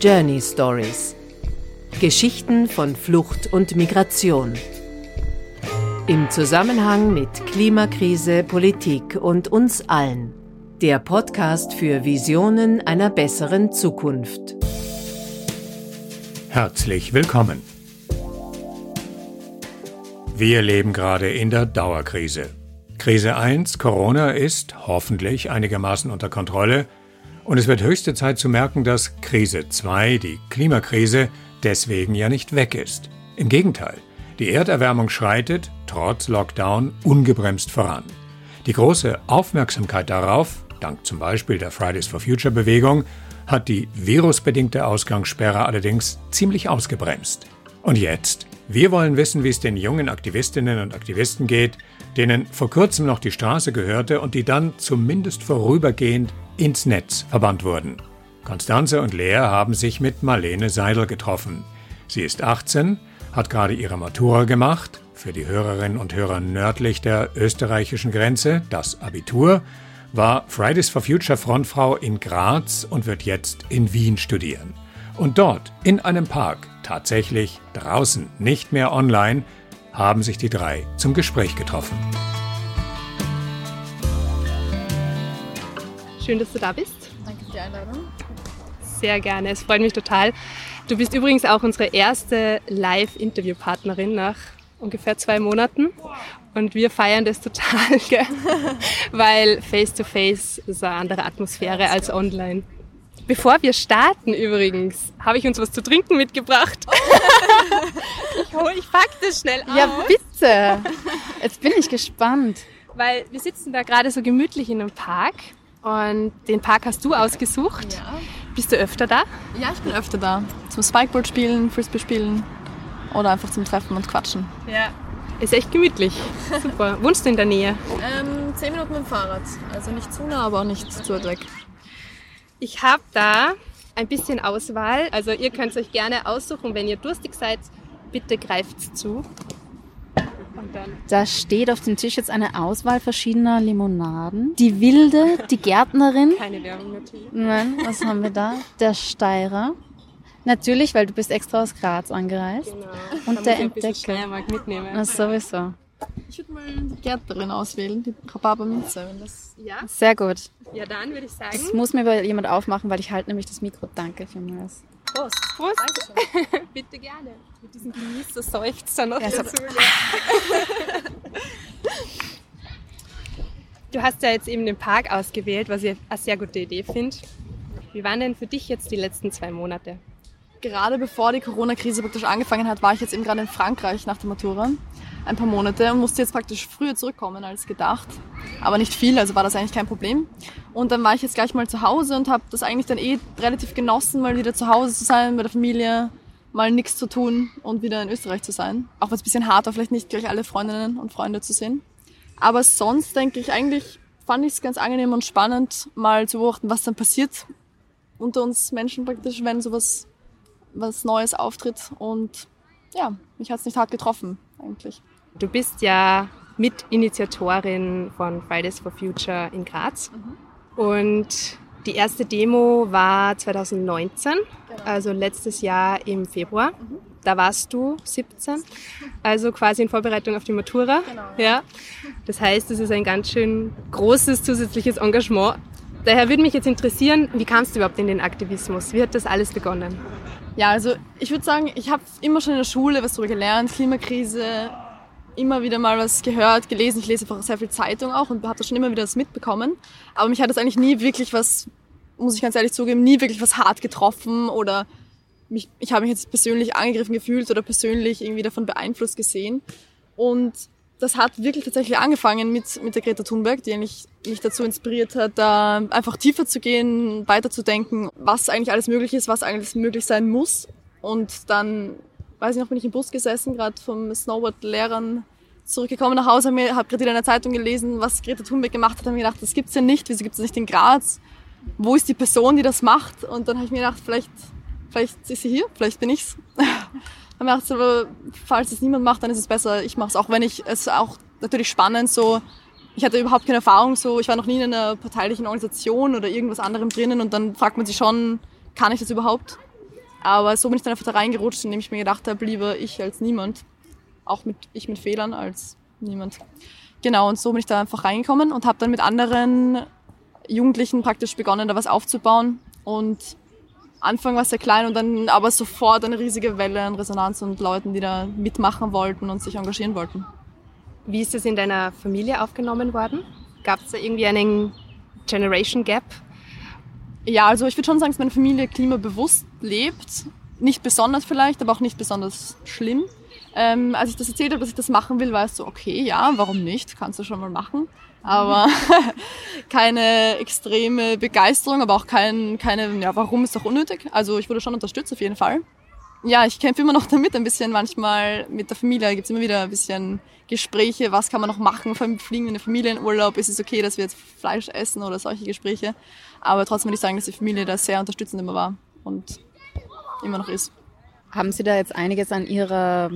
Journey Stories. Geschichten von Flucht und Migration. Im Zusammenhang mit Klimakrise, Politik und uns allen. Der Podcast für Visionen einer besseren Zukunft. Herzlich willkommen. Wir leben gerade in der Dauerkrise. Krise 1, Corona, ist hoffentlich einigermaßen unter Kontrolle und es wird höchste Zeit zu merken, dass Krise 2, die Klimakrise, deswegen ja nicht weg ist. Im Gegenteil, die Erderwärmung schreitet, trotz Lockdown, ungebremst voran. Die große Aufmerksamkeit darauf, dank zum Beispiel der Fridays for Future Bewegung, hat die virusbedingte Ausgangssperre allerdings ziemlich ausgebremst. Und jetzt? Wir wollen wissen, wie es den jungen Aktivistinnen und Aktivisten geht, denen vor kurzem noch die Straße gehörte und die dann zumindest vorübergehend ins Netz verbannt wurden. Konstanze und Lea haben sich mit Marlene Seidel getroffen. Sie ist 18, hat gerade ihre Matura gemacht, für die Hörerinnen und Hörer nördlich der österreichischen Grenze, das Abitur, war Fridays for Future Frontfrau in Graz und wird jetzt in Wien studieren. Und dort, in einem Park, tatsächlich draußen, nicht mehr online, haben sich die drei zum Gespräch getroffen. Schön, dass du da bist. Danke für die Einladung. Sehr gerne, es freut mich total. Du bist übrigens auch unsere erste Live-Interviewpartnerin nach ungefähr zwei Monaten. Und wir feiern das total, gell? weil Face-to-Face -face ist eine andere Atmosphäre als online. Bevor wir starten übrigens, habe ich uns was zu trinken mitgebracht. ich hole, ich pack das schnell aus. Ja, bitte. Jetzt bin ich gespannt. Weil wir sitzen da gerade so gemütlich in einem Park und den Park hast du ausgesucht. Ja. Bist du öfter da? Ja, ich bin öfter da. Zum Spikeboard spielen, Frisbee spielen oder einfach zum Treffen und Quatschen. Ja. Ist echt gemütlich. Super. Wohnst du in der Nähe? Ähm, zehn Minuten mit dem Fahrrad. Also nicht zu nah, aber auch nicht zu weit weg. Ich habe da ein bisschen Auswahl. Also ihr könnt euch gerne aussuchen, wenn ihr durstig seid. Bitte greift zu. Da steht auf dem Tisch jetzt eine Auswahl verschiedener Limonaden. Die Wilde, die Gärtnerin. Keine Werbung natürlich. Nein, was haben wir da? Der Steirer. Natürlich, weil du bist extra aus Graz angereist. Genau. Und der Entdecker. Mitnehmen. Na, sowieso. Ich würde mal die Gärtnerin auswählen, die Rhabarberminze. wenn das- Ja? Sehr gut. Ja, dann würde ich sagen. Das muss mir aber jemand aufmachen, weil ich halte nämlich das Mikro. Danke vielmals. Prost. Prost. Bitte gerne. Mit diesem Genießer-Seufzer noch Ja, dazu. Du hast ja jetzt eben den Park ausgewählt, was ich eine sehr gute Idee finde. Wie waren denn für dich jetzt die letzten zwei Monate? Gerade bevor die Corona-Krise praktisch angefangen hat, war ich jetzt eben gerade in Frankreich nach der Matura. Ein paar Monate und musste jetzt praktisch früher zurückkommen als gedacht. Aber nicht viel, also war das eigentlich kein Problem. Und dann war ich jetzt gleich mal zu Hause und habe das eigentlich dann eh relativ genossen, mal wieder zu Hause zu sein, mit der Familie, mal nichts zu tun und wieder in Österreich zu sein. Auch wenn es ein bisschen hart war, vielleicht nicht gleich alle Freundinnen und Freunde zu sehen. Aber sonst denke ich eigentlich, fand ich es ganz angenehm und spannend, mal zu beobachten, was dann passiert unter uns Menschen praktisch, wenn sowas was Neues auftritt. Und ja, mich hat es nicht hart getroffen, eigentlich. Du bist ja Mitinitiatorin von Fridays for Future in Graz. Und die erste Demo war 2019, also letztes Jahr im Februar. Da warst du 17, also quasi in Vorbereitung auf die Matura. Ja. Das heißt, es ist ein ganz schön großes zusätzliches Engagement. Daher würde mich jetzt interessieren, wie kamst du überhaupt in den Aktivismus? Wie hat das alles begonnen? Ja, also ich würde sagen, ich habe immer schon in der Schule was darüber gelernt, Klimakrise, immer wieder mal was gehört, gelesen. Ich lese einfach sehr viel Zeitung auch und habe da schon immer wieder was mitbekommen. Aber mich hat das eigentlich nie wirklich was, muss ich ganz ehrlich zugeben, nie wirklich was hart getroffen oder mich, ich habe mich jetzt persönlich angegriffen gefühlt oder persönlich irgendwie davon beeinflusst gesehen. Und das hat wirklich tatsächlich angefangen mit, mit der Greta Thunberg, die eigentlich mich dazu inspiriert hat, da einfach tiefer zu gehen, weiterzudenken, was eigentlich alles möglich ist, was eigentlich möglich sein muss. Und dann, weiß ich noch, bin ich im Bus gesessen, gerade vom Snowboard-Lehrern zurückgekommen nach Hause, habe hab gerade in der Zeitung gelesen, was Greta Thunberg gemacht hat, habe mir gedacht, das gibt's ja nicht, wieso gibt's das nicht in Graz? Wo ist die Person, die das macht? Und dann habe ich mir gedacht, vielleicht, vielleicht ist sie hier, vielleicht bin ich's. Dann macht es aber, falls es niemand macht, dann ist es besser, ich mache es. Auch wenn ich es auch natürlich spannend so, ich hatte überhaupt keine Erfahrung so, ich war noch nie in einer parteilichen Organisation oder irgendwas anderem drinnen und dann fragt man sich schon, kann ich das überhaupt? Aber so bin ich dann einfach da reingerutscht, indem ich mir gedacht habe, lieber ich als niemand. Auch mit ich mit Fehlern als niemand. Genau, und so bin ich da einfach reingekommen und habe dann mit anderen Jugendlichen praktisch begonnen, da was aufzubauen. Und Anfang war es sehr klein und dann aber sofort eine riesige Welle an Resonanz und Leuten, die da mitmachen wollten und sich engagieren wollten. Wie ist das in deiner Familie aufgenommen worden? Gab es da irgendwie einen Generation Gap? Ja, also ich würde schon sagen, dass meine Familie klimabewusst lebt. Nicht besonders vielleicht, aber auch nicht besonders schlimm. Ähm, als ich das erzählt habe, dass ich das machen will, war es so, okay, ja, warum nicht? Kannst du schon mal machen. Aber keine extreme Begeisterung, aber auch kein, keine, ja, warum ist doch unnötig. Also ich wurde schon unterstützt auf jeden Fall. Ja, ich kämpfe immer noch damit ein bisschen. Manchmal mit der Familie gibt's immer wieder ein bisschen Gespräche, was kann man noch machen, fliegen wir in der Familie in Urlaub, ist es okay, dass wir jetzt Fleisch essen oder solche Gespräche. Aber trotzdem würde ich sagen, dass die Familie da sehr unterstützend immer war und immer noch ist. Haben Sie da jetzt einiges an Ihrer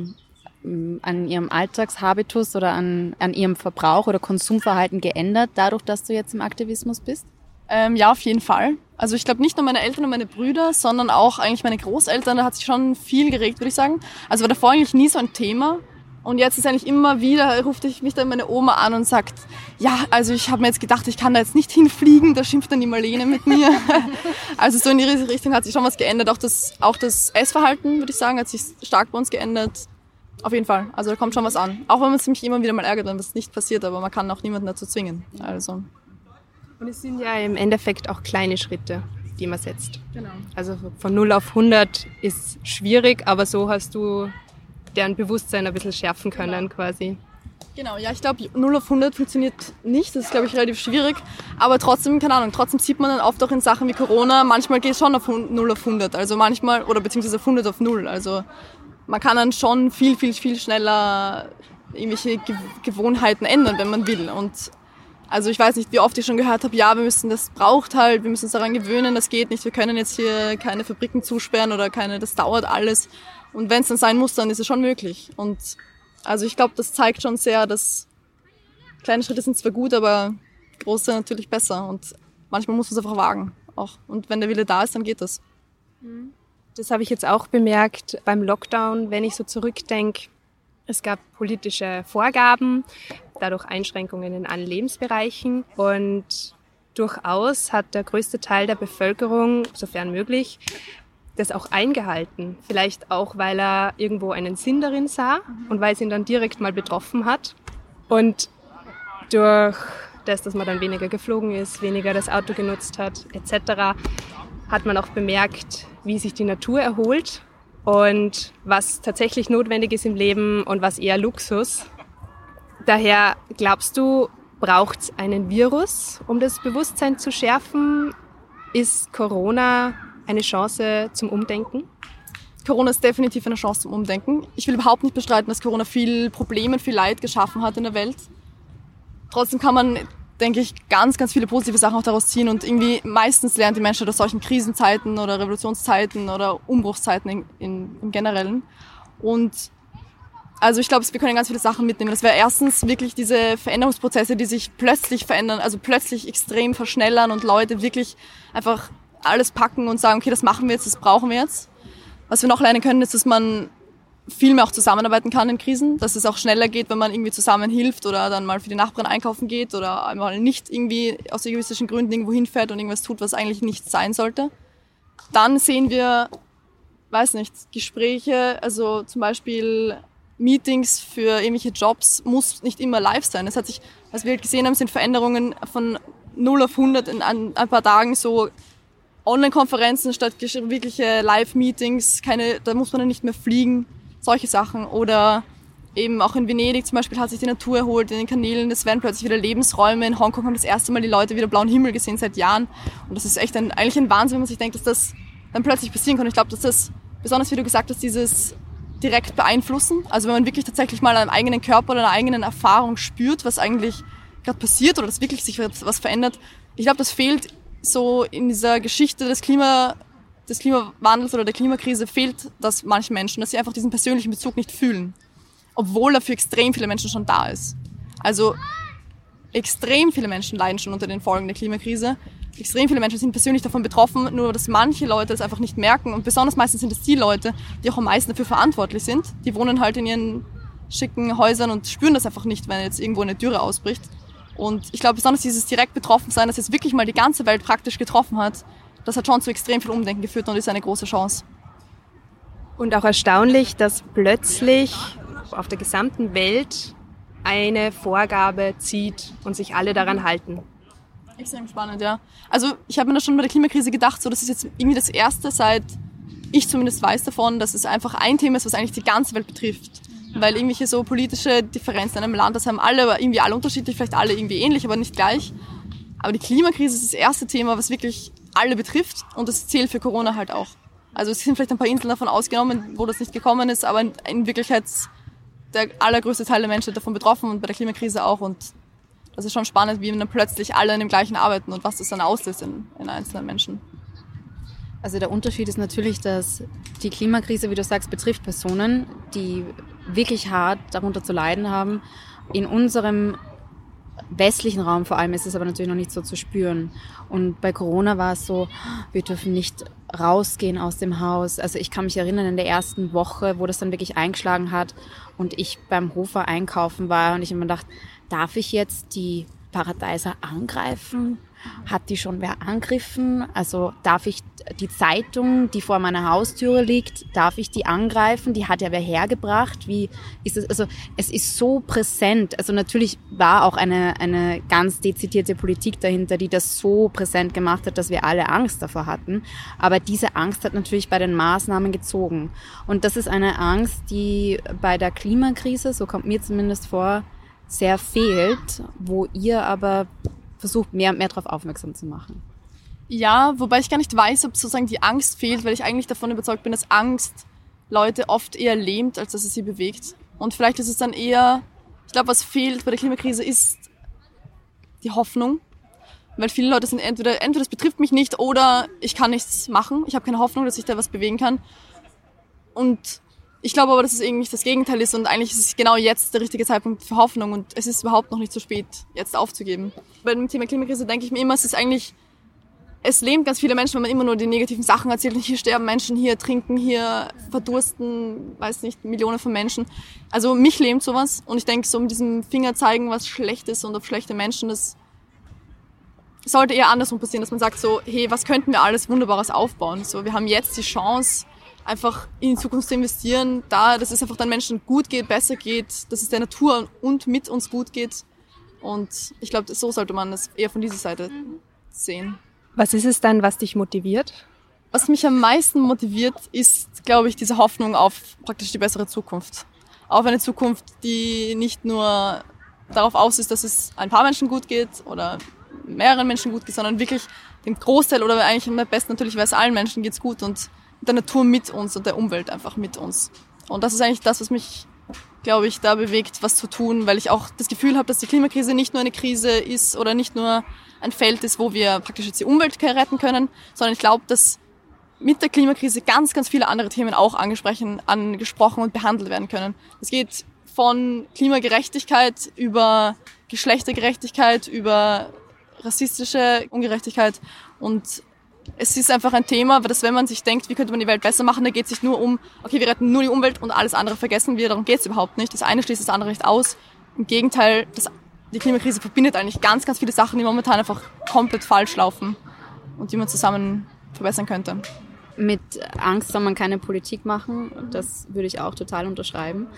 an ihrem Alltagshabitus oder an, an ihrem Verbrauch oder Konsumverhalten geändert, dadurch, dass du jetzt im Aktivismus bist? Ähm, ja, auf jeden Fall. Also ich glaube nicht nur meine Eltern und meine Brüder, sondern auch eigentlich meine Großeltern, da hat sich schon viel geregt, würde ich sagen. Also war davor eigentlich nie so ein Thema. Und jetzt ist eigentlich immer wieder, ruft ich mich dann meine Oma an und sagt, ja, also ich habe mir jetzt gedacht, ich kann da jetzt nicht hinfliegen, da schimpft dann die Marlene mit mir. also so in die Richtung hat sich schon was geändert. Auch das, auch das Essverhalten, würde ich sagen, hat sich stark bei uns geändert. Auf jeden Fall. Also da kommt schon was an. Auch wenn man sich immer wieder mal ärgert, wenn was nicht passiert, aber man kann auch niemanden dazu zwingen. Also. Und es sind ja im Endeffekt auch kleine Schritte, die man setzt. Genau. Also von 0 auf 100 ist schwierig, aber so hast du deren Bewusstsein ein bisschen schärfen können genau. quasi. Genau, ja, ich glaube, 0 auf 100 funktioniert nicht. Das ist, glaube ich, relativ schwierig. Aber trotzdem, keine Ahnung, trotzdem sieht man dann oft auch in Sachen wie Corona, manchmal geht es schon auf 0 auf 100. Also manchmal, oder beziehungsweise auf 100 auf 0. Also man kann dann schon viel, viel, viel schneller irgendwelche Gewohnheiten ändern, wenn man will. Und also ich weiß nicht, wie oft ich schon gehört habe, ja, wir müssen, das braucht halt, wir müssen uns daran gewöhnen, das geht nicht, wir können jetzt hier keine Fabriken zusperren oder keine, das dauert alles. Und wenn es dann sein muss, dann ist es schon möglich. Und also ich glaube, das zeigt schon sehr, dass kleine Schritte sind zwar gut, aber große natürlich besser. Und manchmal muss man es einfach wagen. Auch. Und wenn der Wille da ist, dann geht das. Mhm. Das habe ich jetzt auch bemerkt beim Lockdown, wenn ich so zurückdenke. Es gab politische Vorgaben, dadurch Einschränkungen in allen Lebensbereichen und durchaus hat der größte Teil der Bevölkerung, sofern möglich, das auch eingehalten. Vielleicht auch, weil er irgendwo einen Sinn darin sah und weil es ihn dann direkt mal betroffen hat. Und durch das, dass man dann weniger geflogen ist, weniger das Auto genutzt hat, etc., hat man auch bemerkt, wie sich die Natur erholt und was tatsächlich notwendig ist im Leben und was eher Luxus. Daher glaubst du, braucht es einen Virus, um das Bewusstsein zu schärfen? Ist Corona eine Chance zum Umdenken? Corona ist definitiv eine Chance zum Umdenken. Ich will überhaupt nicht bestreiten, dass Corona viel Probleme viel Leid geschaffen hat in der Welt. Trotzdem kann man denke ich, ganz, ganz viele positive Sachen auch daraus ziehen. Und irgendwie meistens lernt die Menschheit aus solchen Krisenzeiten oder Revolutionszeiten oder Umbruchszeiten in, in, im Generellen. Und also ich glaube, wir können ganz viele Sachen mitnehmen. Das wäre erstens wirklich diese Veränderungsprozesse, die sich plötzlich verändern, also plötzlich extrem verschnellern und Leute wirklich einfach alles packen und sagen, okay, das machen wir jetzt, das brauchen wir jetzt. Was wir noch lernen können, ist, dass man viel mehr auch zusammenarbeiten kann in Krisen, dass es auch schneller geht, wenn man irgendwie zusammen hilft oder dann mal für die Nachbarn einkaufen geht oder einmal nicht irgendwie aus egoistischen Gründen irgendwo hinfährt und irgendwas tut, was eigentlich nicht sein sollte. Dann sehen wir, weiß nicht, Gespräche, also zum Beispiel Meetings für irgendwelche Jobs muss nicht immer live sein. Es hat sich, was wir gesehen haben, sind Veränderungen von 0 auf 100 in ein, paar Tagen so Online-Konferenzen statt wirkliche Live-Meetings, keine, da muss man dann nicht mehr fliegen solche Sachen. Oder eben auch in Venedig zum Beispiel hat sich die Natur erholt, in den Kanälen, es werden plötzlich wieder Lebensräume. In Hongkong haben das erste Mal die Leute wieder blauen Himmel gesehen seit Jahren. Und das ist echt ein, eigentlich ein Wahnsinn, wenn man sich denkt, dass das dann plötzlich passieren kann. Ich glaube, dass das, besonders wie du gesagt hast, dieses direkt beeinflussen. Also wenn man wirklich tatsächlich mal an einem eigenen Körper oder einer eigenen Erfahrung spürt, was eigentlich gerade passiert oder dass wirklich sich was verändert. Ich glaube, das fehlt so in dieser Geschichte des Klima, des Klimawandels oder der Klimakrise fehlt das manchen Menschen, dass sie einfach diesen persönlichen Bezug nicht fühlen. Obwohl er für extrem viele Menschen schon da ist. Also extrem viele Menschen leiden schon unter den Folgen der Klimakrise. extrem viele Menschen sind persönlich davon betroffen, nur dass manche Leute das einfach nicht merken. Und besonders meistens sind es die Leute, die auch am meisten dafür verantwortlich sind. Die wohnen halt in ihren schicken Häusern und spüren das einfach nicht, wenn jetzt irgendwo eine Dürre ausbricht. Und ich glaube, besonders dieses direkt betroffen sein, das jetzt wirklich mal die ganze Welt praktisch getroffen hat, das hat schon zu extrem viel Umdenken geführt und ist eine große Chance. Und auch erstaunlich, dass plötzlich auf der gesamten Welt eine Vorgabe zieht und sich alle daran halten. Extrem spannend, ja. Also ich habe mir das schon bei der Klimakrise gedacht, so das ist jetzt irgendwie das erste, seit ich zumindest weiß davon, dass es einfach ein Thema ist, was eigentlich die ganze Welt betrifft. Weil irgendwelche so politische Differenzen in einem Land, das haben alle, aber irgendwie alle unterschiedlich, vielleicht alle irgendwie ähnlich, aber nicht gleich. Aber die Klimakrise ist das erste Thema, was wirklich alle betrifft und das zählt für Corona halt auch. Also es sind vielleicht ein paar Inseln davon ausgenommen, wo das nicht gekommen ist, aber in, in Wirklichkeit der allergrößte Teil der Menschen davon betroffen und bei der Klimakrise auch und das ist schon spannend, wie dann plötzlich alle in dem gleichen arbeiten und was das dann auslöst in, in einzelnen Menschen. Also der Unterschied ist natürlich, dass die Klimakrise, wie du sagst, betrifft Personen, die wirklich hart darunter zu leiden haben. In unserem westlichen Raum vor allem ist es aber natürlich noch nicht so zu spüren. Und bei Corona war es so, wir dürfen nicht rausgehen aus dem Haus. Also ich kann mich erinnern in der ersten Woche, wo das dann wirklich eingeschlagen hat und ich beim Hofer einkaufen war und ich immer dachte, darf ich jetzt die Paradeiser angreifen? Hat die schon wer angriffen? Also darf ich die Zeitung, die vor meiner Haustüre liegt, darf ich die angreifen? Die hat ja wer hergebracht. Wie ist es? Also es ist so präsent. Also natürlich war auch eine, eine ganz dezidierte Politik dahinter, die das so präsent gemacht hat, dass wir alle Angst davor hatten. Aber diese Angst hat natürlich bei den Maßnahmen gezogen. Und das ist eine Angst, die bei der Klimakrise, so kommt mir zumindest vor, sehr fehlt, wo ihr aber versucht, mehr und mehr darauf aufmerksam zu machen. Ja, wobei ich gar nicht weiß, ob sozusagen die Angst fehlt, weil ich eigentlich davon überzeugt bin, dass Angst Leute oft eher lähmt, als dass es sie bewegt. Und vielleicht ist es dann eher, ich glaube, was fehlt bei der Klimakrise ist die Hoffnung. Weil viele Leute sind entweder, entweder das betrifft mich nicht oder ich kann nichts machen. Ich habe keine Hoffnung, dass ich da was bewegen kann. Und ich glaube aber, dass es irgendwie das Gegenteil ist und eigentlich ist es genau jetzt der richtige Zeitpunkt für Hoffnung und es ist überhaupt noch nicht zu spät, jetzt aufzugeben. Bei dem Thema Klimakrise denke ich mir immer, es ist eigentlich, es lähmt ganz viele Menschen, wenn man immer nur die negativen Sachen erzählt hier sterben Menschen, hier trinken, hier verdursten, weiß nicht, Millionen von Menschen. Also mich lähmt sowas und ich denke, so mit diesem Finger zeigen, was schlecht ist und auf schlechte Menschen, das sollte eher andersrum passieren, dass man sagt so, hey, was könnten wir alles Wunderbares aufbauen? So, wir haben jetzt die Chance, einfach in die Zukunft zu investieren, da, dass es einfach den Menschen gut geht, besser geht, dass es der Natur und mit uns gut geht. Und ich glaube, so sollte man das eher von dieser Seite sehen. Was ist es dann, was dich motiviert? Was mich am meisten motiviert, ist, glaube ich, diese Hoffnung auf praktisch die bessere Zukunft. Auf eine Zukunft, die nicht nur darauf aus ist, dass es ein paar Menschen gut geht oder mehreren Menschen gut geht, sondern wirklich dem Großteil oder eigentlich am besten natürlich, weil es allen Menschen geht's gut und der Natur mit uns und der Umwelt einfach mit uns. Und das ist eigentlich das, was mich, glaube ich, da bewegt, was zu tun, weil ich auch das Gefühl habe, dass die Klimakrise nicht nur eine Krise ist oder nicht nur ein Feld ist, wo wir praktisch jetzt die Umwelt retten können, sondern ich glaube, dass mit der Klimakrise ganz, ganz viele andere Themen auch angesprochen, angesprochen und behandelt werden können. Es geht von Klimagerechtigkeit über Geschlechtergerechtigkeit, über rassistische Ungerechtigkeit und es ist einfach ein Thema, dass wenn man sich denkt, wie könnte man die Welt besser machen, da geht es sich nur um, okay, wir retten nur die Umwelt und alles andere vergessen wir, darum geht es überhaupt nicht. Das eine schließt das andere nicht aus. Im Gegenteil, das, die Klimakrise verbindet eigentlich ganz, ganz viele Sachen, die momentan einfach komplett falsch laufen und die man zusammen verbessern könnte. Mit Angst soll man keine Politik machen, das würde ich auch total unterschreiben.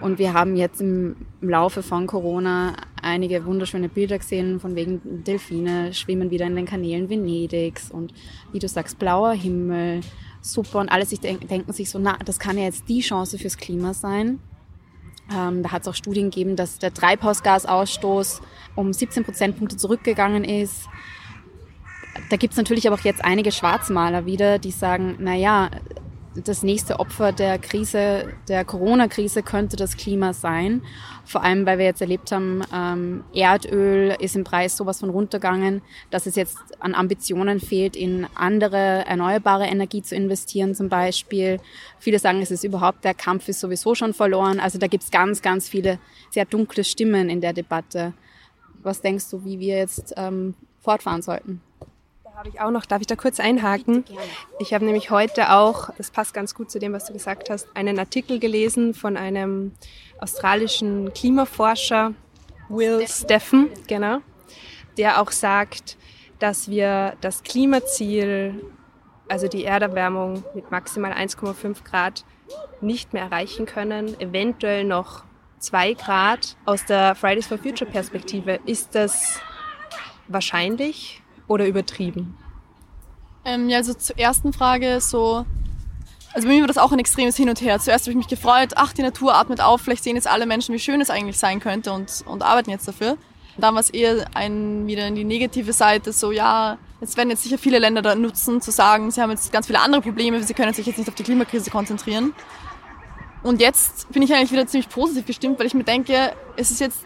Und wir haben jetzt im, Laufe von Corona einige wunderschöne Bilder gesehen, von wegen Delfine schwimmen wieder in den Kanälen Venedigs und wie du sagst, blauer Himmel, super. Und alle sich denk, denken sich so, na, das kann ja jetzt die Chance fürs Klima sein. Ähm, da hat es auch Studien gegeben, dass der Treibhausgasausstoß um 17 Prozentpunkte zurückgegangen ist. Da gibt es natürlich aber auch jetzt einige Schwarzmaler wieder, die sagen, na ja, das nächste Opfer der Krise, der Corona-Krise könnte das Klima sein. Vor allem, weil wir jetzt erlebt haben, ähm, Erdöl ist im Preis sowas von runtergegangen, dass es jetzt an Ambitionen fehlt, in andere erneuerbare Energie zu investieren zum Beispiel. Viele sagen, es ist überhaupt, der Kampf ist sowieso schon verloren. Also da gibt es ganz, ganz viele sehr dunkle Stimmen in der Debatte. Was denkst du, wie wir jetzt ähm, fortfahren sollten? Habe ich auch noch, darf ich da kurz einhaken? Ich habe nämlich heute auch, das passt ganz gut zu dem, was du gesagt hast, einen Artikel gelesen von einem australischen Klimaforscher, Will Steffen, genau, der auch sagt, dass wir das Klimaziel, also die Erderwärmung mit maximal 1,5 Grad nicht mehr erreichen können, eventuell noch 2 Grad. Aus der Fridays for Future Perspektive, ist das wahrscheinlich oder übertrieben? Ähm, ja, also zur ersten Frage so, also bei mir war das auch ein extremes Hin und Her. Zuerst habe ich mich gefreut, ach, die Natur atmet auf, vielleicht sehen jetzt alle Menschen, wie schön es eigentlich sein könnte und, und arbeiten jetzt dafür. Dann war es eher ein, wieder in die negative Seite, so ja, jetzt werden jetzt sicher viele Länder da nutzen, zu sagen, sie haben jetzt ganz viele andere Probleme, sie können sich jetzt nicht auf die Klimakrise konzentrieren. Und jetzt bin ich eigentlich wieder ziemlich positiv gestimmt, weil ich mir denke, es ist jetzt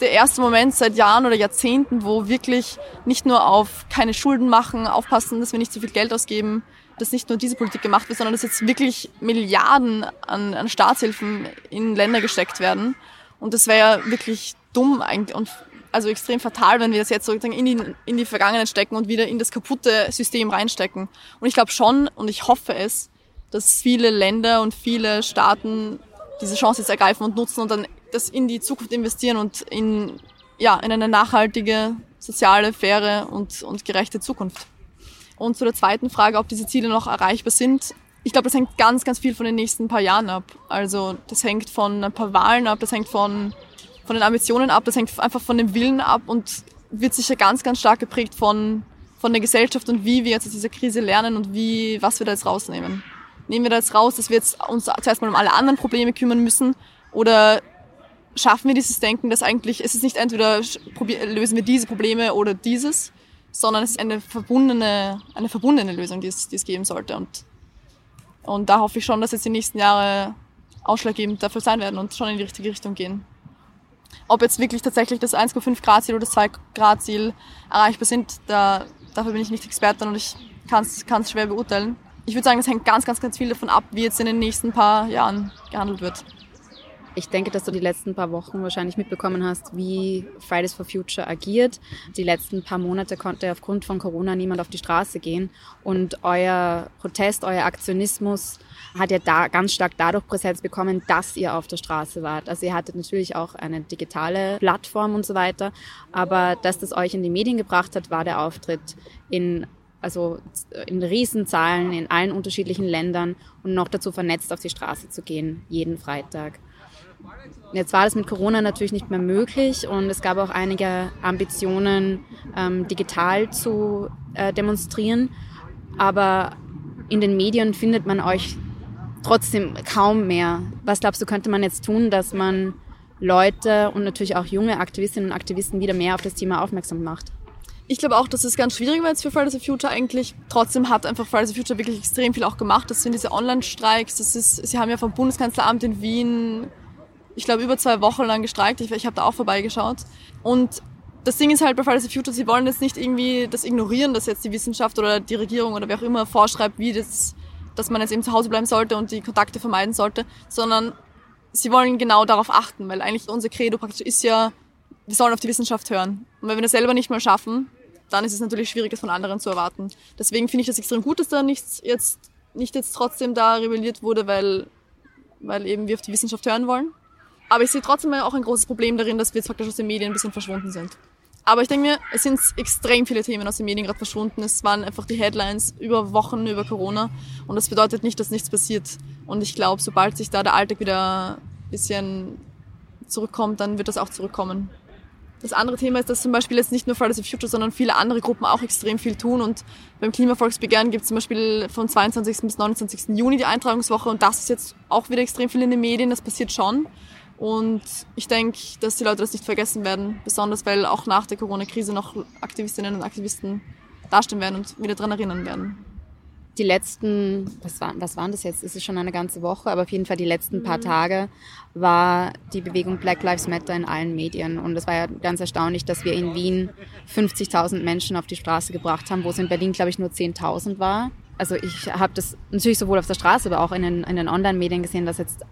der erste Moment seit Jahren oder Jahrzehnten, wo wirklich nicht nur auf keine Schulden machen, aufpassen, dass wir nicht zu viel Geld ausgeben, dass nicht nur diese Politik gemacht wird, sondern dass jetzt wirklich Milliarden an, an Staatshilfen in Länder gesteckt werden. Und das wäre ja wirklich dumm eigentlich und also extrem fatal, wenn wir das jetzt sozusagen in die, in die Vergangenheit stecken und wieder in das kaputte System reinstecken. Und ich glaube schon und ich hoffe es, dass viele Länder und viele Staaten diese Chance jetzt ergreifen und nutzen und dann das in die Zukunft investieren und in, ja, in eine nachhaltige, soziale, faire und, und gerechte Zukunft. Und zu der zweiten Frage, ob diese Ziele noch erreichbar sind. Ich glaube, das hängt ganz, ganz viel von den nächsten paar Jahren ab. Also das hängt von ein paar Wahlen ab, das hängt von, von den Ambitionen ab, das hängt einfach von dem Willen ab und wird sicher ganz, ganz stark geprägt von, von der Gesellschaft und wie wir jetzt aus dieser Krise lernen und wie, was wir da jetzt rausnehmen nehmen wir da jetzt raus, dass wir jetzt uns zuerst mal um alle anderen Probleme kümmern müssen oder schaffen wir dieses Denken, dass eigentlich es ist nicht entweder lösen wir diese Probleme oder dieses, sondern es ist eine verbundene, eine verbundene Lösung, die es, die es geben sollte. Und, und da hoffe ich schon, dass jetzt die nächsten Jahre ausschlaggebend dafür sein werden und schon in die richtige Richtung gehen. Ob jetzt wirklich tatsächlich das 1,5 Grad Ziel oder das 2 Grad Ziel erreichbar sind, da, dafür bin ich nicht Expertin und ich kann es schwer beurteilen ich würde sagen, es hängt ganz, ganz, ganz viel davon ab, wie jetzt in den nächsten paar Jahren gehandelt wird. Ich denke, dass du die letzten paar Wochen wahrscheinlich mitbekommen hast, wie Fridays for Future agiert. Die letzten paar Monate konnte aufgrund von Corona niemand auf die Straße gehen. Und euer Protest, euer Aktionismus hat ja da ganz stark dadurch Präsenz bekommen, dass ihr auf der Straße wart. Also ihr hattet natürlich auch eine digitale Plattform und so weiter. Aber dass das euch in die Medien gebracht hat, war der Auftritt in also in Riesenzahlen in allen unterschiedlichen Ländern und noch dazu vernetzt auf die Straße zu gehen, jeden Freitag. Jetzt war das mit Corona natürlich nicht mehr möglich und es gab auch einige Ambitionen, ähm, digital zu äh, demonstrieren. Aber in den Medien findet man euch trotzdem kaum mehr. Was glaubst du, könnte man jetzt tun, dass man Leute und natürlich auch junge Aktivistinnen und Aktivisten wieder mehr auf das Thema aufmerksam macht? Ich glaube auch, dass es ganz schwierig war jetzt für Fridays for Future eigentlich. Trotzdem hat einfach Fridays for Future wirklich extrem viel auch gemacht. Das sind diese Online-Streiks. Sie haben ja vom Bundeskanzleramt in Wien, ich glaube, über zwei Wochen lang gestreikt. Ich, ich habe da auch vorbeigeschaut. Und das Ding ist halt bei Fridays for Future, sie wollen jetzt nicht irgendwie das ignorieren, dass jetzt die Wissenschaft oder die Regierung oder wer auch immer vorschreibt, wie das, dass man jetzt eben zu Hause bleiben sollte und die Kontakte vermeiden sollte, sondern sie wollen genau darauf achten, weil eigentlich unser Credo praktisch ist ja, wir sollen auf die Wissenschaft hören. Und wenn wir das selber nicht mal schaffen, dann ist es natürlich schwierig, es von anderen zu erwarten. Deswegen finde ich das extrem gut, dass da nichts jetzt, nicht jetzt trotzdem da rebelliert wurde, weil, weil eben wir auf die Wissenschaft hören wollen. Aber ich sehe trotzdem auch ein großes Problem darin, dass wir jetzt praktisch aus den Medien ein bisschen verschwunden sind. Aber ich denke mir, es sind extrem viele Themen aus den Medien gerade verschwunden. Es waren einfach die Headlines über Wochen über Corona. Und das bedeutet nicht, dass nichts passiert. Und ich glaube, sobald sich da der Alltag wieder ein bisschen zurückkommt, dann wird das auch zurückkommen. Das andere Thema ist, dass zum Beispiel jetzt nicht nur Fridays for Future, sondern viele andere Gruppen auch extrem viel tun. Und beim Klimavolksbegehren gibt es zum Beispiel vom 22. bis 29. Juni die Eintragungswoche und das ist jetzt auch wieder extrem viel in den Medien, das passiert schon. Und ich denke, dass die Leute das nicht vergessen werden, besonders weil auch nach der Corona-Krise noch Aktivistinnen und Aktivisten dastehen werden und wieder daran erinnern werden die letzten, was, war, was waren das jetzt? Es ist schon eine ganze Woche, aber auf jeden Fall die letzten paar mhm. Tage war die Bewegung Black Lives Matter in allen Medien. Und es war ja ganz erstaunlich, dass wir in Wien 50.000 Menschen auf die Straße gebracht haben, wo es in Berlin, glaube ich, nur 10.000 war. Also ich habe das natürlich sowohl auf der Straße, aber auch in den, in den Online-Medien gesehen, dass jetzt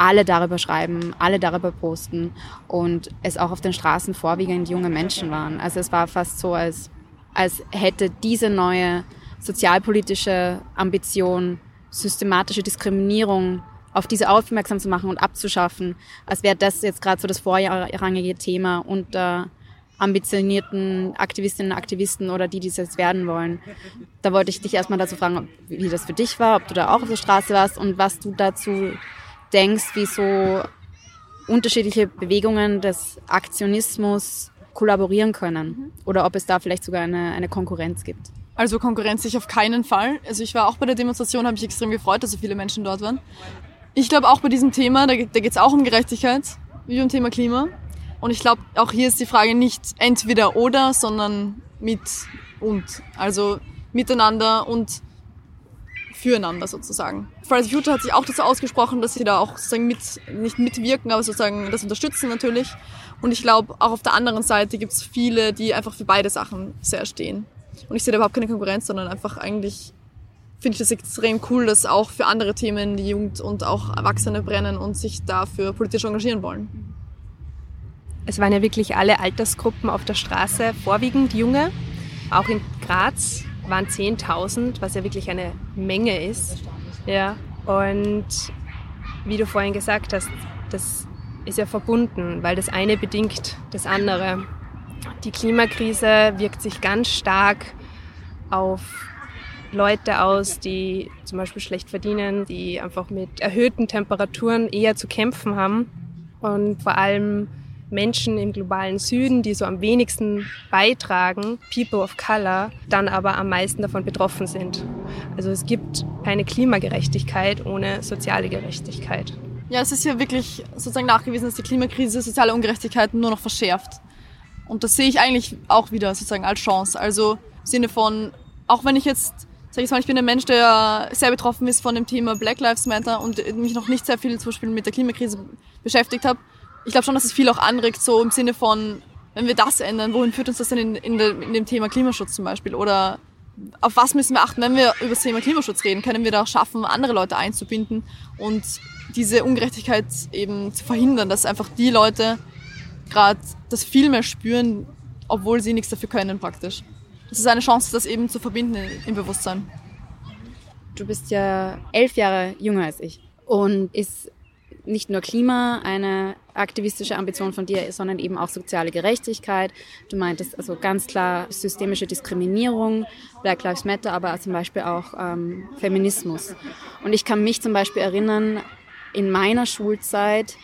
alle darüber schreiben, alle darüber posten und es auch auf den Straßen vorwiegend junge Menschen waren. Also es war fast so, als als hätte diese neue sozialpolitische Ambition, systematische Diskriminierung auf diese aufmerksam zu machen und abzuschaffen, als wäre das jetzt gerade so das vorrangige Thema unter ambitionierten Aktivistinnen und Aktivisten oder die, die es jetzt werden wollen. Da wollte ich dich erstmal dazu fragen, wie das für dich war, ob du da auch auf der Straße warst und was du dazu denkst, wie so unterschiedliche Bewegungen des Aktionismus kollaborieren können oder ob es da vielleicht sogar eine, eine Konkurrenz gibt. Also Konkurrenz sich auf keinen Fall. Also ich war auch bei der Demonstration, habe mich extrem gefreut, dass so viele Menschen dort waren. Ich glaube auch bei diesem Thema, da, da geht es auch um Gerechtigkeit, wie beim Thema Klima. Und ich glaube, auch hier ist die Frage nicht entweder oder, sondern mit und. Also miteinander und füreinander sozusagen. Fridays for Future hat sich auch dazu ausgesprochen, dass sie da auch sozusagen mit, nicht mitwirken, aber sozusagen das unterstützen natürlich. Und ich glaube, auch auf der anderen Seite gibt es viele, die einfach für beide Sachen sehr stehen. Und ich sehe da überhaupt keine Konkurrenz, sondern einfach eigentlich finde ich das extrem cool, dass auch für andere Themen die Jugend und auch Erwachsene brennen und sich dafür politisch engagieren wollen. Es waren ja wirklich alle Altersgruppen auf der Straße, vorwiegend junge. Auch in Graz waren 10.000, was ja wirklich eine Menge ist. Ja. Und wie du vorhin gesagt hast, das ist ja verbunden, weil das eine bedingt das andere. Die Klimakrise wirkt sich ganz stark auf Leute aus, die zum Beispiel schlecht verdienen, die einfach mit erhöhten Temperaturen eher zu kämpfen haben. Und vor allem Menschen im globalen Süden, die so am wenigsten beitragen, People of Color, dann aber am meisten davon betroffen sind. Also es gibt keine Klimagerechtigkeit ohne soziale Gerechtigkeit. Ja, es ist ja wirklich sozusagen nachgewiesen, dass die Klimakrise soziale Ungerechtigkeiten nur noch verschärft. Und das sehe ich eigentlich auch wieder sozusagen als Chance. Also im Sinne von, auch wenn ich jetzt, sag ich mal, ich bin ein Mensch, der sehr betroffen ist von dem Thema Black Lives Matter und mich noch nicht sehr viel zum Beispiel mit der Klimakrise beschäftigt habe, ich glaube schon, dass es viel auch anregt, so im Sinne von, wenn wir das ändern, wohin führt uns das denn in, in, de, in dem Thema Klimaschutz zum Beispiel? Oder auf was müssen wir achten, wenn wir über das Thema Klimaschutz reden? Können wir da auch schaffen, andere Leute einzubinden und diese Ungerechtigkeit eben zu verhindern, dass einfach die Leute gerade das viel mehr spüren, obwohl sie nichts dafür können praktisch. Das ist eine Chance, das eben zu verbinden im Bewusstsein. Du bist ja elf Jahre jünger als ich und ist nicht nur Klima eine aktivistische Ambition von dir, sondern eben auch soziale Gerechtigkeit. Du meintest also ganz klar systemische Diskriminierung, Black Lives Matter, aber zum Beispiel auch ähm, Feminismus. Und ich kann mich zum Beispiel erinnern, in meiner Schulzeit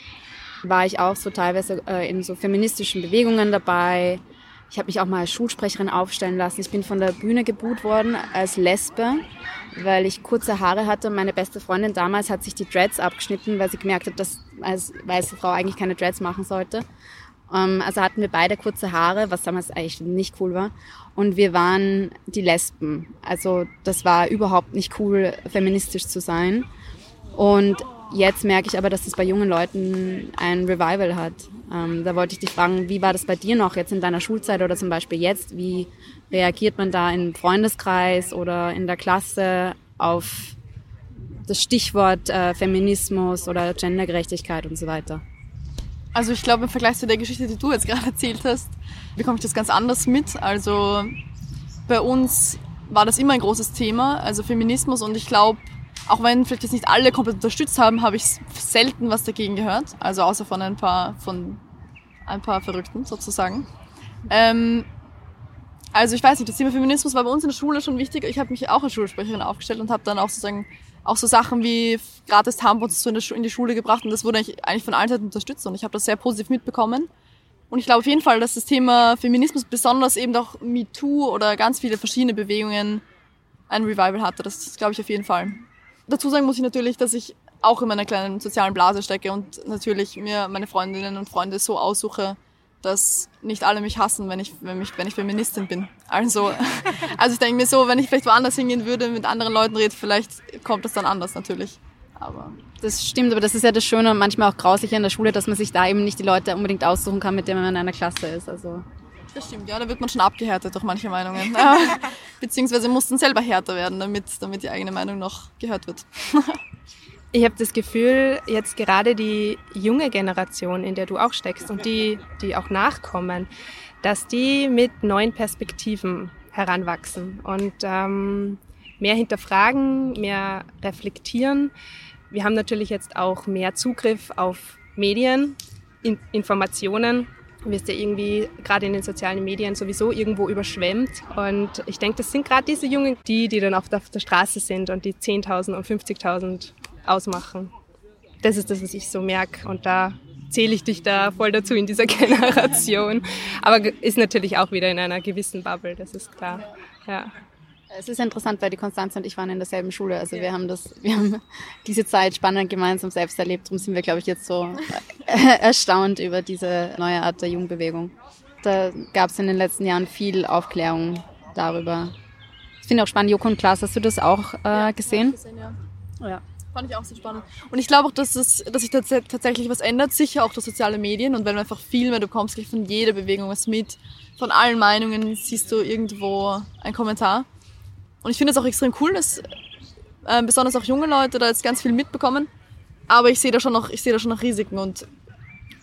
war ich auch so teilweise äh, in so feministischen Bewegungen dabei. Ich habe mich auch mal als Schulsprecherin aufstellen lassen. Ich bin von der Bühne geboot worden als Lesbe weil ich kurze Haare hatte. Meine beste Freundin damals hat sich die Dreads abgeschnitten, weil sie gemerkt hat, dass als weiße Frau eigentlich keine Dreads machen sollte. Ähm, also hatten wir beide kurze Haare, was damals eigentlich nicht cool war. Und wir waren die Lesben. Also das war überhaupt nicht cool, feministisch zu sein. Und jetzt merke ich aber, dass das bei jungen Leuten ein Revival hat. Ähm, da wollte ich dich fragen, wie war das bei dir noch jetzt in deiner Schulzeit oder zum Beispiel jetzt? Wie reagiert man da im Freundeskreis oder in der Klasse auf das Stichwort äh, Feminismus oder Gendergerechtigkeit und so weiter? Also ich glaube, im Vergleich zu der Geschichte, die du jetzt gerade erzählt hast, bekomme ich das ganz anders mit. Also bei uns war das immer ein großes Thema, also Feminismus und ich glaube, auch wenn vielleicht jetzt nicht alle komplett unterstützt haben, habe ich selten was dagegen gehört. Also außer von ein paar, von ein paar Verrückten sozusagen. Ähm, also ich weiß nicht, das Thema Feminismus war bei uns in der Schule schon wichtig. Ich habe mich auch als Schulsprecherin aufgestellt und habe dann auch sozusagen auch so Sachen wie gratis Tampons so in, die Schule gebracht und das wurde eigentlich von allen Seiten unterstützt und ich habe das sehr positiv mitbekommen. Und ich glaube auf jeden Fall, dass das Thema Feminismus besonders eben auch MeToo oder ganz viele verschiedene Bewegungen ein Revival hatte. Das glaube ich auf jeden Fall. Dazu sagen muss ich natürlich, dass ich auch in meiner kleinen sozialen Blase stecke und natürlich mir meine Freundinnen und Freunde so aussuche, dass nicht alle mich hassen, wenn ich, wenn ich, wenn ich Feministin bin. Also, also ich denke mir so, wenn ich vielleicht woanders hingehen würde, mit anderen Leuten rede, vielleicht kommt das dann anders natürlich. Aber das stimmt, aber das ist ja das Schöne und manchmal auch grausig in der Schule, dass man sich da eben nicht die Leute unbedingt aussuchen kann, mit denen man in einer Klasse ist. Also das stimmt, ja, da wird man schon abgehärtet durch manche Meinungen. Beziehungsweise muss dann selber härter werden, damit, damit die eigene Meinung noch gehört wird. ich habe das Gefühl, jetzt gerade die junge Generation, in der du auch steckst und die, die auch nachkommen, dass die mit neuen Perspektiven heranwachsen und ähm, mehr hinterfragen, mehr reflektieren. Wir haben natürlich jetzt auch mehr Zugriff auf Medien, in Informationen. Wirst ja irgendwie gerade in den sozialen Medien sowieso irgendwo überschwemmt. Und ich denke, das sind gerade diese Jungen, die, die dann oft auf der Straße sind und die 10.000 und 50.000 ausmachen. Das ist das, was ich so merke. Und da zähle ich dich da voll dazu in dieser Generation. Aber ist natürlich auch wieder in einer gewissen Bubble, das ist klar. Ja. Es ist interessant, weil die Konstanze und ich waren in derselben Schule. Also wir haben das, wir haben diese Zeit spannend gemeinsam selbst erlebt. Darum sind wir, glaube ich, jetzt so erstaunt über diese neue Art der Jugendbewegung. Da gab es in den letzten Jahren viel Aufklärung darüber. Ich finde auch spannend, Joko und Klaas, hast du das auch äh, gesehen? gesehen ja. ja. Fand ich auch sehr spannend. Und ich glaube auch, dass, es, dass sich tats tatsächlich was ändert, sicher auch durch soziale Medien. Und wenn du einfach viel mehr, du kommst gleich von jeder Bewegung was mit, von allen Meinungen siehst du irgendwo einen Kommentar. Und ich finde es auch extrem cool, dass äh, besonders auch junge Leute da jetzt ganz viel mitbekommen. Aber ich sehe da schon noch, ich sehe da schon noch Risiken und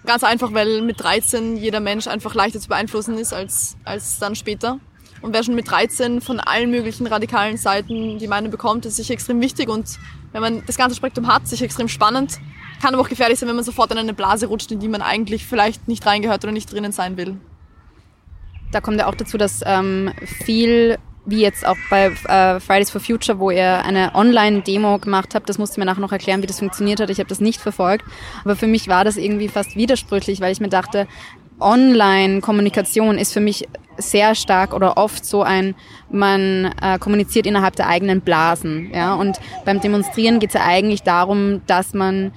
ganz einfach, weil mit 13 jeder Mensch einfach leichter zu beeinflussen ist als, als dann später. Und wer schon mit 13 von allen möglichen radikalen Seiten die Meinung bekommt, ist sicher extrem wichtig. Und wenn man das ganze Spektrum hat, sicher extrem spannend. Kann aber auch gefährlich sein, wenn man sofort in eine Blase rutscht, in die man eigentlich vielleicht nicht reingehört oder nicht drinnen sein will. Da kommt ja auch dazu, dass ähm, viel wie jetzt auch bei äh, Fridays for Future, wo ihr eine Online-Demo gemacht habt. Das musst du mir nachher noch erklären, wie das funktioniert hat. Ich habe das nicht verfolgt. Aber für mich war das irgendwie fast widersprüchlich, weil ich mir dachte, Online-Kommunikation ist für mich sehr stark oder oft so ein, man äh, kommuniziert innerhalb der eigenen Blasen. Ja? Und beim Demonstrieren geht es ja eigentlich darum, dass man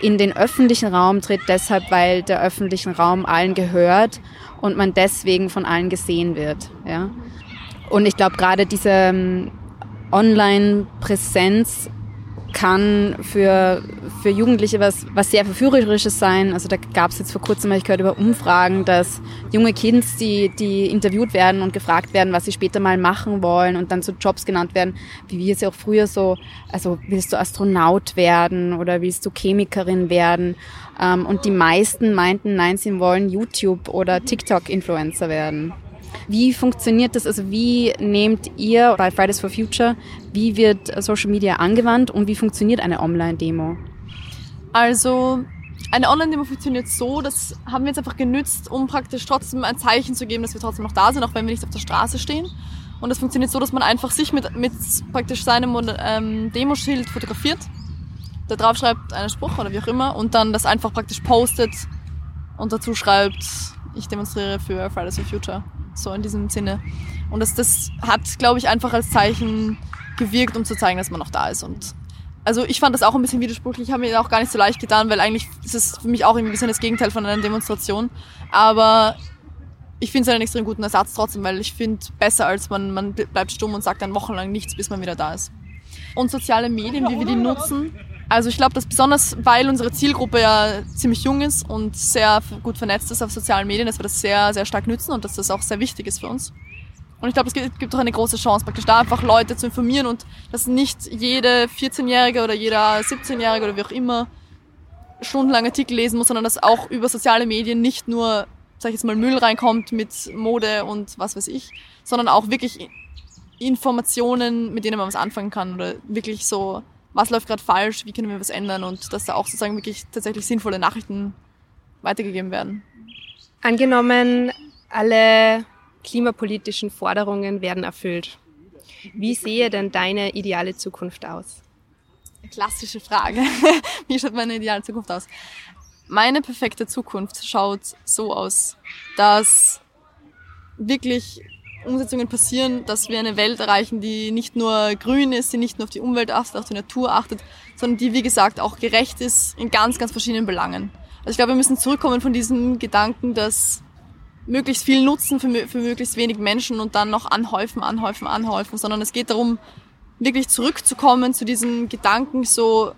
in den öffentlichen Raum tritt, deshalb, weil der öffentliche Raum allen gehört und man deswegen von allen gesehen wird. Ja? Und ich glaube, gerade diese ähm, Online-Präsenz kann für, für Jugendliche was, was sehr Verführerisches sein. Also da gab es jetzt vor kurzem, ich gehört über Umfragen, dass junge Kids, die, die interviewt werden und gefragt werden, was sie später mal machen wollen und dann so Jobs genannt werden, wie wir es ja auch früher so, also willst du Astronaut werden oder willst du Chemikerin werden? Ähm, und die meisten meinten, nein, sie wollen YouTube- oder TikTok-Influencer werden. Wie funktioniert das? Also wie nehmt ihr bei Fridays for Future, wie wird Social Media angewandt und wie funktioniert eine Online-Demo? Also eine Online-Demo funktioniert so, das haben wir jetzt einfach genützt, um praktisch trotzdem ein Zeichen zu geben, dass wir trotzdem noch da sind, auch wenn wir nicht auf der Straße stehen. Und das funktioniert so, dass man einfach sich mit, mit praktisch seinem ähm, Demoschild fotografiert, da drauf schreibt einen Spruch oder wie auch immer und dann das einfach praktisch postet und dazu schreibt, ich demonstriere für Fridays for Future so in diesem Sinne. Und das, das hat, glaube ich, einfach als Zeichen gewirkt, um zu zeigen, dass man noch da ist. Und also ich fand das auch ein bisschen widersprüchlich, ich habe mir auch gar nicht so leicht getan, weil eigentlich ist es für mich auch irgendwie ein bisschen das Gegenteil von einer Demonstration. Aber ich finde es einen extrem guten Ersatz trotzdem, weil ich finde besser, als man, man bleibt stumm und sagt dann wochenlang nichts, bis man wieder da ist. Und soziale Medien, wie wir die nutzen, also ich glaube, dass besonders, weil unsere Zielgruppe ja ziemlich jung ist und sehr gut vernetzt ist auf sozialen Medien, dass wir das sehr, sehr stark nützen und dass das auch sehr wichtig ist für uns. Und ich glaube, es gibt auch eine große Chance, praktisch da einfach Leute zu informieren und dass nicht jede 14-Jährige oder jeder 17-Jährige oder wie auch immer stundenlang Artikel lesen muss, sondern dass auch über soziale Medien nicht nur, sag ich jetzt mal, Müll reinkommt mit Mode und was weiß ich, sondern auch wirklich Informationen, mit denen man was anfangen kann oder wirklich so was läuft gerade falsch, wie können wir was ändern und dass da auch sozusagen wirklich tatsächlich sinnvolle Nachrichten weitergegeben werden. Angenommen, alle klimapolitischen Forderungen werden erfüllt. Wie sehe denn deine ideale Zukunft aus? Klassische Frage. Wie schaut meine ideale Zukunft aus? Meine perfekte Zukunft schaut so aus, dass wirklich Umsetzungen passieren, dass wir eine Welt erreichen, die nicht nur grün ist, die nicht nur auf die Umwelt achtet, auf die Natur achtet, sondern die, wie gesagt, auch gerecht ist in ganz, ganz verschiedenen Belangen. Also ich glaube, wir müssen zurückkommen von diesem Gedanken, dass möglichst viel Nutzen für, für möglichst wenig Menschen und dann noch anhäufen, anhäufen, anhäufen, sondern es geht darum, wirklich zurückzukommen zu diesem Gedanken, so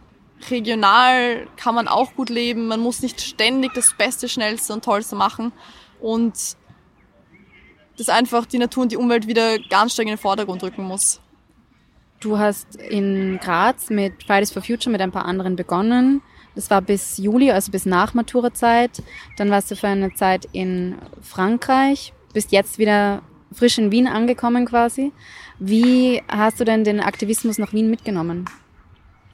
regional kann man auch gut leben, man muss nicht ständig das Beste, Schnellste und Tollste machen und dass einfach die Natur und die Umwelt wieder ganz stark in den Vordergrund rücken muss. Du hast in Graz mit Fridays for Future mit ein paar anderen begonnen. Das war bis Juli, also bis nach Maturazeit. Dann warst du für eine Zeit in Frankreich, bist jetzt wieder frisch in Wien angekommen quasi. Wie hast du denn den Aktivismus nach Wien mitgenommen?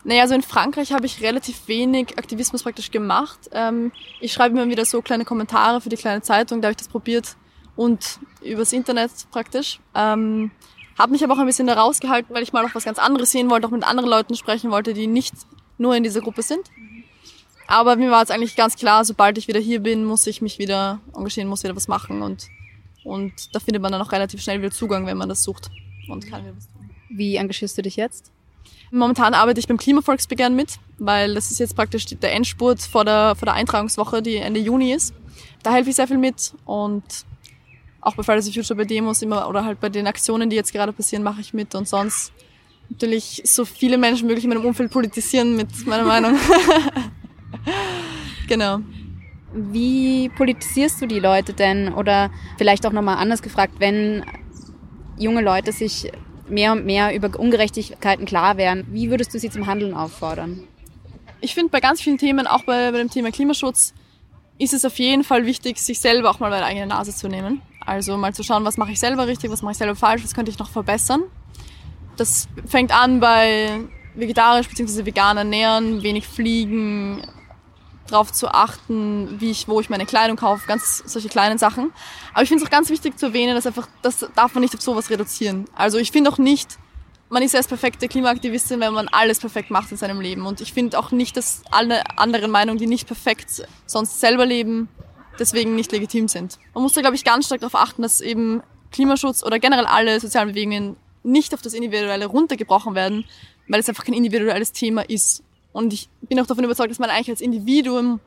Naja, also in Frankreich habe ich relativ wenig Aktivismus praktisch gemacht. Ähm, ich schreibe immer wieder so kleine Kommentare für die kleine Zeitung, da habe ich das probiert und übers Internet praktisch. Ähm, habe mich aber auch ein bisschen da rausgehalten, weil ich mal noch was ganz anderes sehen wollte, auch mit anderen Leuten sprechen wollte, die nicht nur in dieser Gruppe sind. Aber mir war jetzt eigentlich ganz klar, sobald ich wieder hier bin, muss ich mich wieder engagieren, muss wieder was machen und, und da findet man dann auch relativ schnell wieder Zugang, wenn man das sucht und kann wieder was tun. Wie engagierst du dich jetzt? Momentan arbeite ich beim Klimavolksbegehren mit, weil das ist jetzt praktisch der Endspurt vor der, vor der Eintragungswoche, die Ende Juni ist. Da helfe ich sehr viel mit und auch bei Fridays for Future bei Demos immer oder halt bei den Aktionen, die jetzt gerade passieren, mache ich mit und sonst natürlich so viele Menschen möglich in meinem Umfeld politisieren mit meiner Meinung. genau. Wie politisierst du die Leute denn? Oder vielleicht auch nochmal anders gefragt, wenn junge Leute sich mehr und mehr über Ungerechtigkeiten klar werden, wie würdest du sie zum Handeln auffordern? Ich finde bei ganz vielen Themen, auch bei, bei dem Thema Klimaschutz, ist es auf jeden Fall wichtig, sich selber auch mal bei der eigenen Nase zu nehmen. Also mal zu schauen, was mache ich selber richtig, was mache ich selber falsch, was könnte ich noch verbessern. Das fängt an bei vegetarisch bzw. vegan ernähren, wenig fliegen, darauf zu achten, wie ich, wo ich meine Kleidung kaufe, ganz solche kleinen Sachen. Aber ich finde es auch ganz wichtig zu erwähnen, dass einfach, das darf man nicht auf sowas reduzieren. Also ich finde auch nicht, man ist erst perfekte Klimaaktivistin, wenn man alles perfekt macht in seinem Leben. Und ich finde auch nicht, dass alle anderen Meinungen, die nicht perfekt sonst selber leben, deswegen nicht legitim sind. Man muss da, glaube ich, ganz stark darauf achten, dass eben Klimaschutz oder generell alle sozialen Bewegungen nicht auf das Individuelle runtergebrochen werden, weil es einfach kein individuelles Thema ist. Und ich bin auch davon überzeugt, dass man eigentlich als Individuum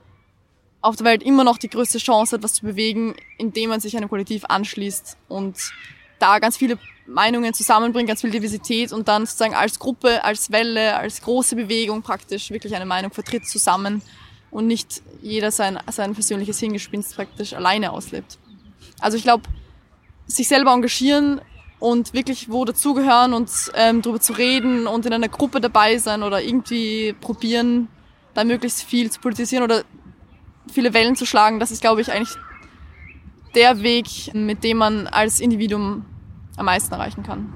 auf der Welt immer noch die größte Chance hat, was zu bewegen, indem man sich einem Kollektiv anschließt und da ganz viele Meinungen zusammenbringt, ganz viel Diversität und dann sozusagen als Gruppe, als Welle, als große Bewegung praktisch wirklich eine Meinung vertritt zusammen und nicht jeder sein, sein persönliches Hingespinst praktisch alleine auslebt. Also ich glaube, sich selber engagieren und wirklich wo dazugehören und ähm, darüber zu reden und in einer Gruppe dabei sein oder irgendwie probieren, da möglichst viel zu politisieren oder viele Wellen zu schlagen, das ist, glaube ich, eigentlich der Weg, mit dem man als Individuum am meisten erreichen kann.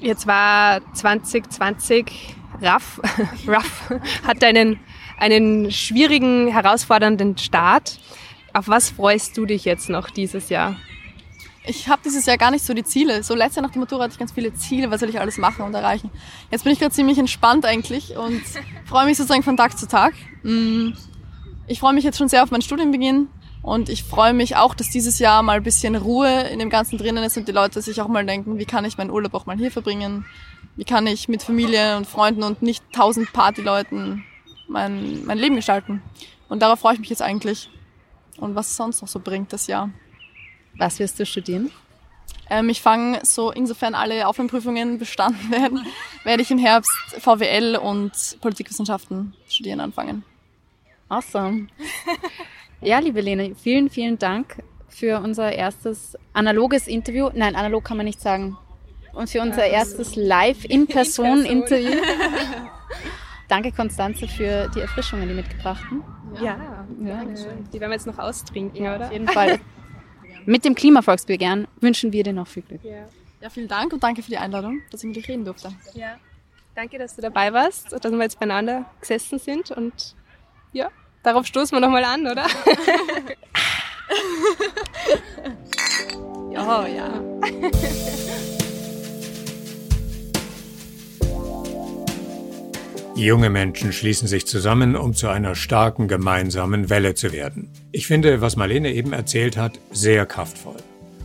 Jetzt war 2020 Raff, Raff hat einen, einen schwierigen, herausfordernden Start. Auf was freust du dich jetzt noch dieses Jahr? Ich habe dieses Jahr gar nicht so die Ziele. So letztes Jahr nach der Matura hatte ich ganz viele Ziele, was soll ich alles machen und erreichen. Jetzt bin ich gerade ziemlich entspannt eigentlich und freue mich sozusagen von Tag zu Tag. Mm. Ich freue mich jetzt schon sehr auf meinen Studienbeginn und ich freue mich auch, dass dieses Jahr mal ein bisschen Ruhe in dem Ganzen drinnen ist und die Leute sich auch mal denken, wie kann ich meinen Urlaub auch mal hier verbringen? Wie kann ich mit Familie und Freunden und nicht tausend Partyleuten mein, mein Leben gestalten? Und darauf freue ich mich jetzt eigentlich. Und was es sonst noch so bringt das Jahr. Was wirst du studieren? Ähm, ich fange so, insofern alle Aufnahmeprüfungen bestanden werden, werde ich im Herbst VWL und Politikwissenschaften studieren anfangen. Awesome. Ja, liebe Lene, vielen, vielen Dank für unser erstes analoges Interview. Nein, analog kann man nicht sagen. Und für unser erstes Live-In-Person-Interview. Danke, Konstanze, für die Erfrischungen, die mitgebrachten. Ja, ja, die werden wir jetzt noch austrinken, ja, oder? Auf jeden Fall. Mit dem Klimavolksbegehren wünschen wir dir noch viel Glück. Ja. ja, vielen Dank und danke für die Einladung, dass ich mit dir reden durfte. Ja. Danke, dass du dabei warst und dass wir jetzt beieinander gesessen sind und ja, darauf stoßen wir nochmal an, oder? ja, ja. Junge Menschen schließen sich zusammen, um zu einer starken gemeinsamen Welle zu werden. Ich finde, was Marlene eben erzählt hat, sehr kraftvoll.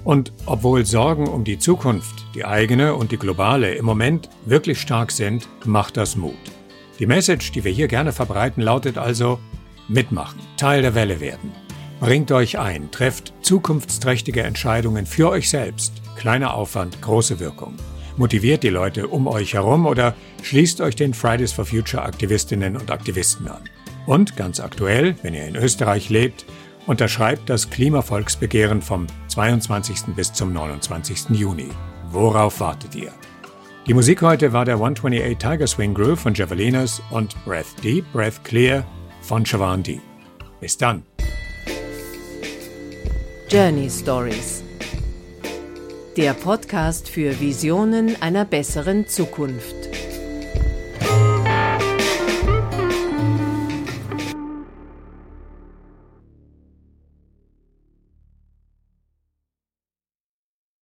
Und obwohl Sorgen um die Zukunft, die eigene und die globale, im Moment wirklich stark sind, macht das Mut. Die Message, die wir hier gerne verbreiten, lautet also, mitmachen, Teil der Welle werden. Bringt euch ein, trefft zukunftsträchtige Entscheidungen für euch selbst. Kleiner Aufwand, große Wirkung motiviert die Leute um euch herum oder schließt euch den Fridays for Future Aktivistinnen und Aktivisten an. Und ganz aktuell, wenn ihr in Österreich lebt, unterschreibt das Klimavolksbegehren vom 22. bis zum 29. Juni. Worauf wartet ihr? Die Musik heute war der 128 Tiger Swing Groove von Javelinas und Breath Deep, Breath Clear von Deep. Bis dann. Journey Stories Der Podcast für Visionen einer besseren Zukunft.